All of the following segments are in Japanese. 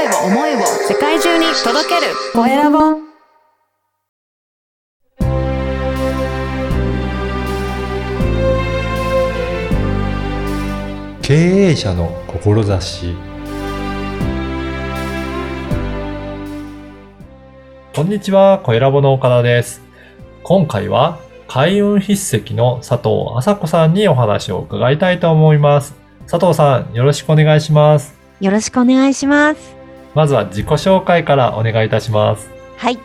声を思いを世界中に届けるコエラボ経営者の志こんにちは、コエラボの岡田です。今回は開運筆跡の佐藤麻子さんにお話を伺いたいと思います。佐藤さん、よろしくお願いします。よろしくお願いします。まずは自己紹介からお願いいたします。はい。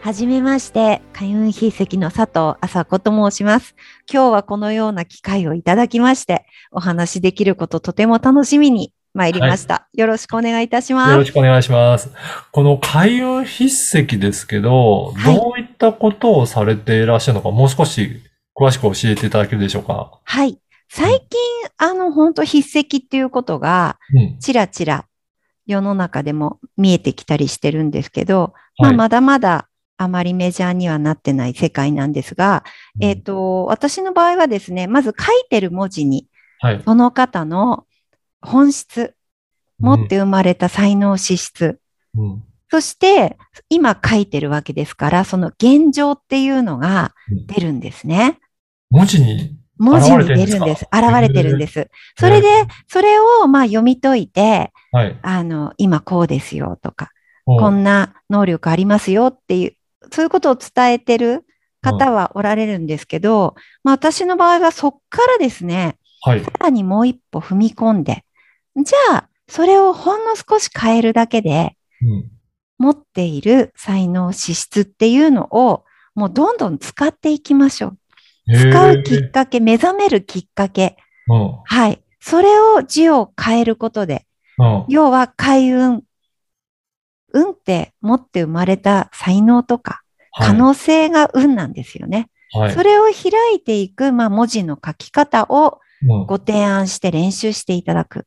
はじめまして、開運筆跡の佐藤麻子と申します。今日はこのような機会をいただきまして、お話しできることとても楽しみに参りました。よろしくお願いいたしよます。ろしくお願いします。この開運筆跡ですけど、はいどういったことをされていらっしゃるのか、もう少し詳しく教えていただけるでしょうか？はい。最近、あの、本当筆跡っていうことが、うん。ちらちら世の中でも見えてきたりしてるんですけど、まあ、はいまだまだあまりメジャーにはなってない世界なんですが、えっ、と、私の場合はですね、まず書いてる文字に、はい。その方の本質、持って生まれた才能資質、うん。そして今書いてるわけですから、その現状っていうのがうん出るんですね。文字に、文字に出るんです。現れてるんです。それで、それをまあ読み解いて、はい。あの、今こうですよとか、ここんな能力ありますよっていう、そういうことを伝えてる方はおられるんですけど、まあ私の場合はそっからですね、はい。さらにもう一歩踏み込んで、じゃあ、それをほんの少し変えるだけで、うん。持っている才能、資質っていうのを、もうどんどん使っていきましょう。使うきっかけ、目覚めるきっかけ。うん。はい。それを字を変えることで、うん。要は開運。運って持って生まれた才能とか、可能性が運なんですよね。はい。それを開いていく、まあ、文字の書き方をうんご提案して練習していただく。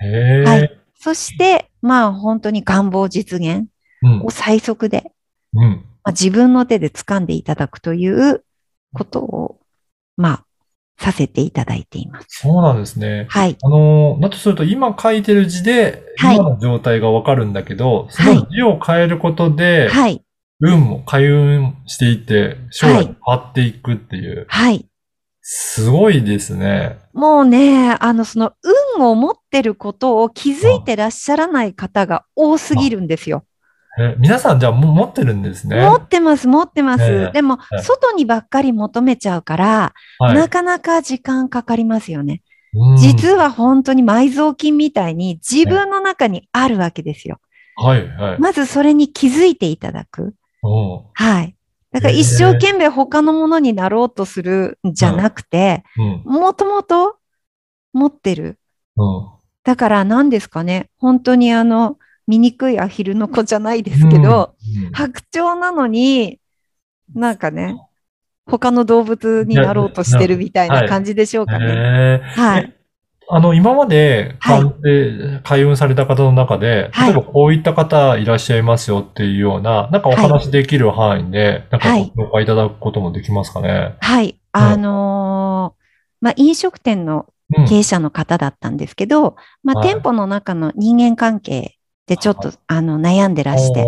はい。そして、まあ本当に願望実現うんを最速で、うん。まあ、自分の手で掴んでいただくということを、まあ、させていただいています。そうなんですね。はい。あのー、だとすると今書いてる字で、はい今の状態がわかるんだけど、その字を変えることで、はい。運も開運していって、将来変わっていくっていう、はい。すごいですね。もうね、あの、その運を持ってることを気づいてらっしゃらない方が多すぎるんですよ。え皆さんじゃあもう持ってるんですね。持ってます、持ってまえす。えでもええ、外にばっかり求めちゃうから、はい。なかなか時間かかりますよね。うん実は本当に埋蔵金みたいに自分の中にあるわけですよ。はい、はい。まずそれに気づいていただく。うんはい。だから一生懸命他のものになろうとするんじゃなくて、うん。もともと持ってる。うん。だから何ですかね。本当にあの、醜いアヒルの子じゃないですけど、うん、白鳥なのに、なんかね、他の動物になろうとしてるみたいな感じでしょうかね。はい。あの、今まで、はい開運された方の中で、はい例えばこういった方いらっしゃいますよっていうような、なんかお話できる範囲で、なんかはいご紹介いただくこともできますかね。はい。あのーまあ、飲食店のうん。経営者の方だったんですけど、まあ、はい店舗の中の人間関係でちょっと、あの、悩んでらして、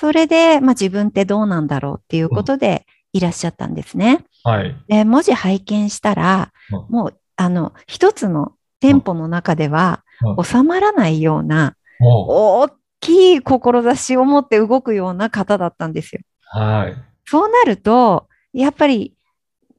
それで、まあ、自分ってどうなんだろうっていうことでいらっしゃったんですね。はい。で、文字拝見したら、うんもう、あの、一つの店舗の中ではう収まらないような、大きい志を持って動くような方だったんですよ。はい。そうなると、やっぱり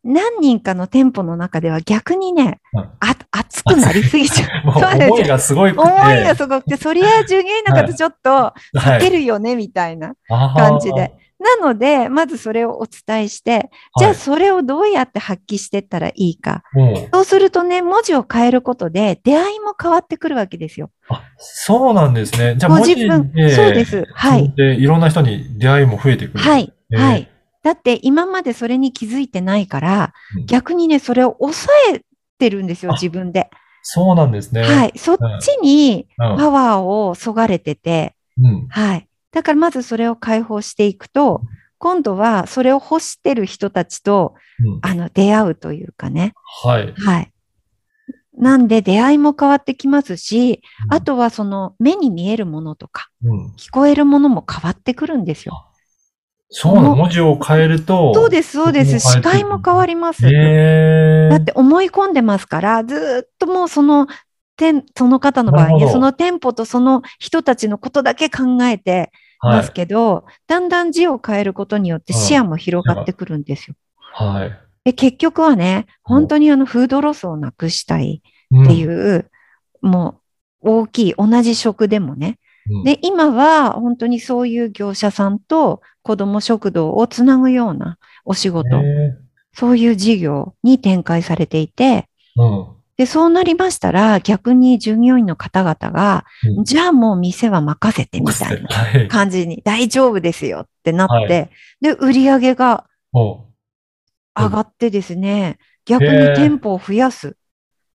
何人かの店舗の中では逆にね、うんあ熱くなりすぎちゃう。もう思いがすごい。思いがすごくて、そりゃ従業員の方ちょっと はい避けるよね、みたいな感じで。なので、まずそれをお伝えして、じゃあそれをどうやって発揮していったらいいか。もうそうするとね、文字を変えることで出会いも変わってくるわけですよ。あ、そうなんですね。じゃあご文字で、そうです。はい。で、いろんな人に出会いも増えてくる。はい。えーはい。だって今までそれに気づいてないからうん、逆にね、それを抑えてるんですよ、あ自分で。そうなんですね。はい。そっちにうん。パワーをそがれてて、うん。はい。だからまずそれを解放していくと、今度はそれを欲してる人たちと、うんあの、出会うというかね。はい。はい。なんで出会いも変わってきますし、うんあ、とはその目に見えるものとか、うん。聞こえるものも変わってくるんですよ。そうなの？文字を変えると。そうです、そうです。視界も変わります。へーだって思い込んでますから、ずーっともうその、店その方の場合ね、なるほどその店舗とその人たちのことだけ考えてますけど、だんだん字を変えることによってうん視野も広がってくるんですよ。はい。はい。で、結局はね、本当にあのフードロスをなくしたいっていう、もう大きい、同じ食でもね。うん、で、今は本当にそういう業者さんと子ども食堂をつなぐようなお仕事、そういう事業に展開されていて、うん。で、そうなりましたら、逆に従業員の方々が、うん。じゃあもう店は任せてみたいなはい。感じに、大丈夫ですよってなって、はい。で、売り上げがお上がってですね、逆に店舗を増やす、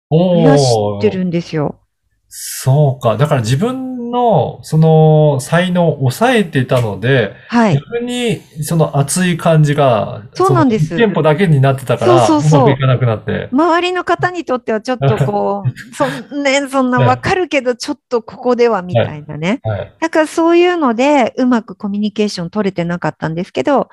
お増やしてるんですよ。そうか。だから自分の、その、才能を抑えていたので、はい。逆に、その熱い感じが、そうなんです店舗だけになってたから、そうそうそうまくいかなくなって。周りの方にとってはちょっとこう、そんね、そんなはいわかるけど、ちょっとここではみたいなね。はい。だからそういうので、うまくコミュニケーション取れてなかったんですけど、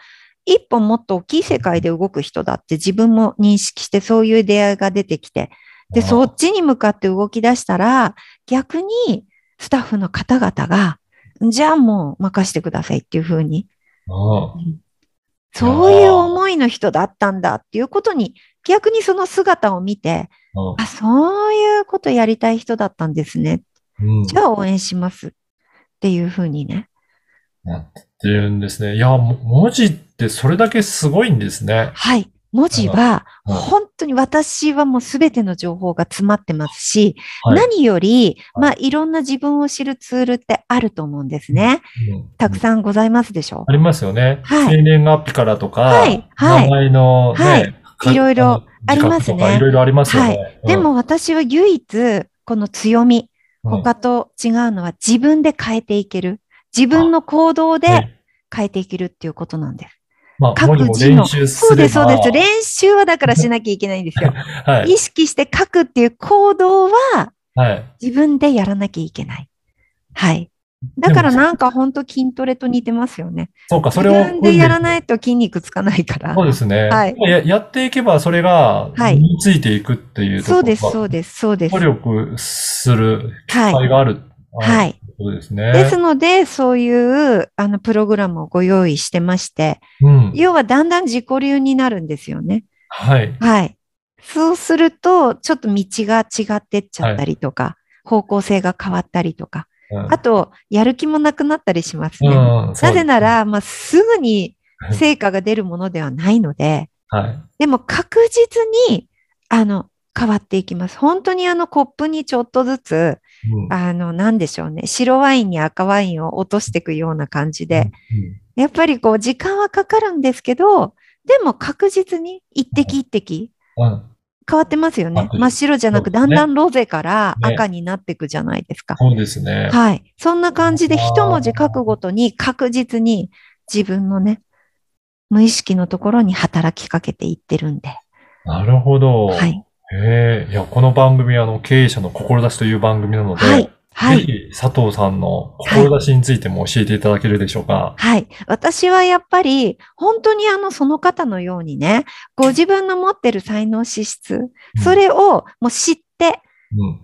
一歩もっと大きい世界で動く人だって自分も認識して、そういう出会いが出てきて、で、そっちに向かって動き出したら、逆にスタッフの方々が、じゃあもう任してくださいっていうふうに、うんそういう思いの人だったんだっていうことに、逆にその姿を見て、うんあ、そういうことやりたい人だったんですね。うん。じゃあ応援します。っていうふうにね。なってるんですね。いや、も文字ってそれだけすごいんですね。はい。文字は、うん。本当に私はもうすべての情報が詰まってますし、はい。何より、はい。まあいろんな自分を知るツールってあると思うんですね。うん。たくさんございますでしょありますよね。はい。生年月日からとか、はい。はい。名前のね、はい。かいろいろありますね。いろいろありますよね。はい。うん。で、も私は唯一、この強み、うん。他と違うのは自分で変えていける。自分の行動はでい。変えていけるっていうことなんです。まあ、各文字も字の練習すそうです、そうです。練習はだからしなきゃいけないんですよ。はい。意識して書くっていう行動ははい。自分でやらなきゃいけない。はい。だからなんか本当筋トレと似てますよね。そうか、そ自れを。分でやらないいと筋肉つかないからそう。ですね。はいややっていけば、それがはい身についていくっていうところそうです、がそうです、そうです。努力する機はい。会がある。はいということですね。ですので、そういう、あの、プログラムをご用意してまして、うん。要はだんだん自己流になるんですよね。はい。はい。そうすると、ちょっと道が違ってっちゃったりとか、方向性が変わったりとか、うんあと、やる気もなくなったりしますね。うんなぜな、ら、まあ、すぐに成果が出るものではないので、そうはい。でも確実に、あの、変わっていきます。本当にあのコップにちょっとずつ、うんあの、なんでしょうね。白ワインに赤ワインを落としていくような感じで、うんやっぱりこう時間はかかるんですけど、でも確実に一滴一滴うん。変わってますよね真っ白じゃなく、だんだんロゼからね赤になっていくじゃないですか。そうですね。はい。そんな感じで一文字書くごとに確実に自分のね、無意識のところに働きかけていってるんで。なるほど。はい。へえ、いや、この番組はあの、経営者の志という番組なので、はい。はい。ぜひ佐藤さんの志についても教えていただけるでしょうか。はい。私はやっぱり、本当にあの、その方のようにね、ご自分の持ってる才能資質、それをもう知って、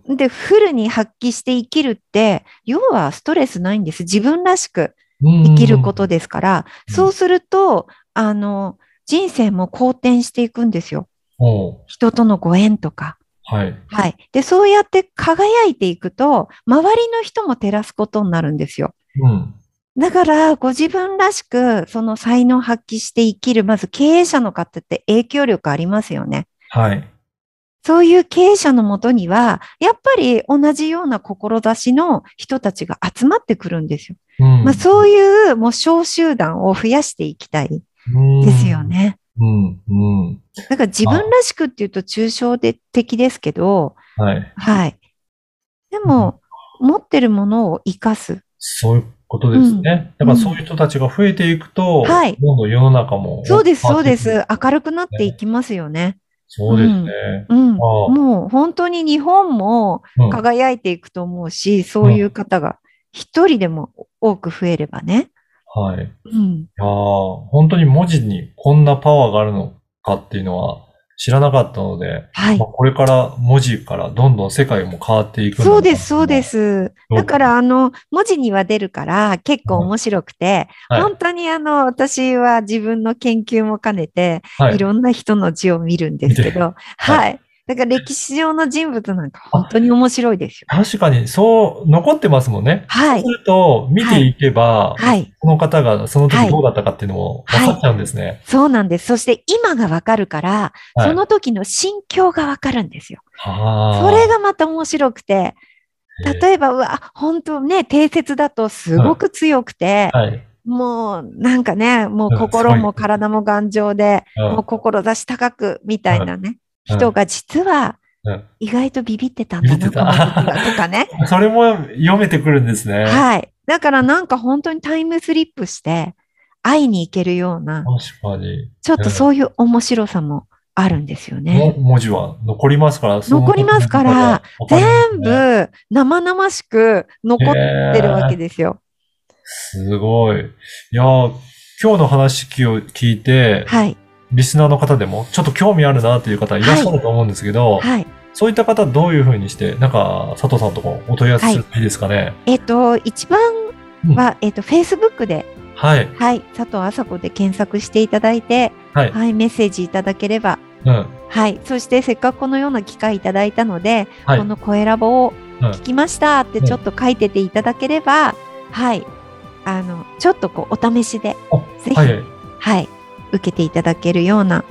うん。で、フルに発揮して生きるって、要はストレスないんです。自分らしくうん生きることですから、うんそうすると、あの、人生も好転していくんですよ。人とのご縁とか。はい。はい。で、そうやって輝いていくと、周りの人も照らすことになるんですよ。うん。だから、ご自分らしく、その才能を発揮して生きる、まず経営者の方って影響力ありますよね。はい。そういう経営者のもとには、やっぱり同じような志の人たちが集まってくるんですよ。うんまあ、そういう、もう小集団を増やしていきたいですよ。ね。うん。うん。だから自分らしくっていうと抽象的ですけど、はい。はい。でも、持ってるものを活かす。そういうことですね。だからそういう人たちが増えていくと、はいどんどん世の中も。そうです、そうです。明るくなっていきますよね。そうですね。うん。ああもう本当に日本もうん輝いていくと思うし、そういう方が一人でも多く増えればね。はい。いうん。やー本当に文字にこんなパワーがあるのかっていうのは知らなかったので、はいまあ、。これから文字からどんどん世界も変わっていくそうです、そうで。す。だから、あの、文字には出るから結構面白くて、はい本当にあの、私は自分の研究も兼ねて、はいいろんな人の字を見るんですけど、はい。だから歴史上の人物なんか本当に面白いですよ。確かに、そう、残ってますもんね。はいそうす。ると、見ていけば、はい。この方がそのはい時どうだったかっていうのも分かっちゃうんですね。そうなんです。そして今がわかるから、はいその時の心境がわかるんですよ。あそれがまた面白くて、え例えば、うわ、本当ね、定説だとすごく強くて、はい。もうなんかね、もううん心も体も頑丈で、うんもう志高くみたいなね、うん人が実はうん意外とビビってたんだな、ビビってたこの時はとかね。それも読めてくるんですね。はい。だからなんか本当にタイムスリップして会いに行けるような、確かに。ちょっとそういう面白さもあるんですよね。も文字は残りますから、残りますから全ね部生々しく残ってるわけですよ。すごい。いやー、今日の話を聞いて、はい。リスナーの方でもちょっと興味あるなっていう方いらっしゃると思うんですけど、はい。そういった方どういうふうにして、なんか佐藤さんとかお問い合わせするといいですかね？えっ、と、一番は、えっ、と、Facebook で、はい。はい、佐藤麻子で検索していただいて、はい。はい、メッセージいただければ、うん。はい。そして、せっかくこのような機会いただいたので、はいこ。の声ラボをうん聞きましたってちょっと書いてていただければ、はい。あの、ちょっとこう、お試しで、おぜひはい。はい、受けていただけるような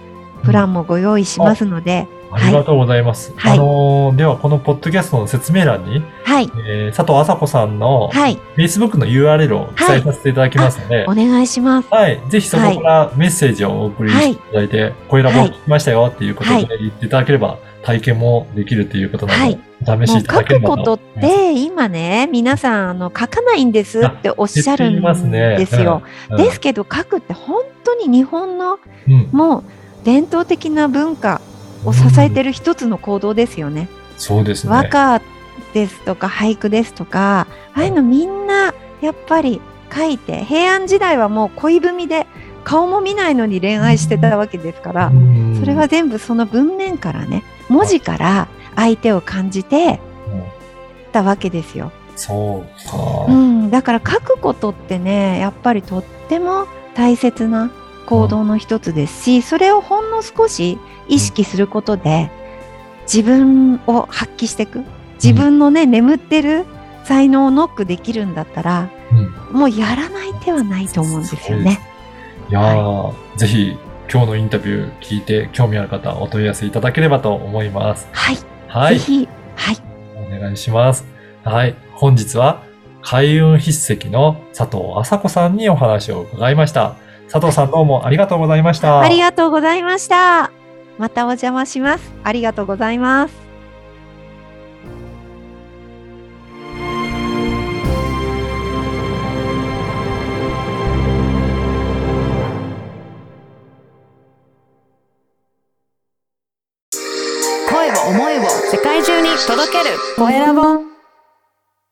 プランもご用意しますので、ありがとうございます。はいあのーではこのポッドキャストの説明欄に、はい。えー佐藤麻子さんのはい。Facebook の URL を記載させていただきますので、お願いします。はい。ぜひそこからメッセージをお送りしていただいて、声ラボを聞きましたよっていうことで言っていただければ、体験もできるということなので、お試しいただければくことっ思います。て、今ね、皆さん、あの、書かないんですっておっしゃるんですよ。うんですけど、書くって本当に日本のうんもう伝統的な文化を支えてる一つの行動ですよね。そうですね。和歌ですとか俳句ですとか、ああいうのみんなやっぱり書いて、平安時代はもう恋文で顔も見ないのに恋愛してたわけですから、うんそれは全部その文面からね、文字から相手を感じてうんたわけですよ。そうか。うん、だから書くことってね、やっぱりとっても大切な行動の一つですし、それをほんの少し意識することで、自分を発揮していく。自分のね、眠ってる才能をノックできるんだったら、うんもうやらない手はないと思うんですよね。いやー、ぜひ今日のインタビュー聞いて興味ある方お問い合わせいただければと思います。はい。はい。ぜひ、はい。お願いします。はい。本日は開運筆跡の佐藤麻子さんにお話を伺いました。佐藤さんどうもありがとうございました。ありがとうございました。またお邪魔します。ありがとうございます。声を思いを世界中に届けるコエラボ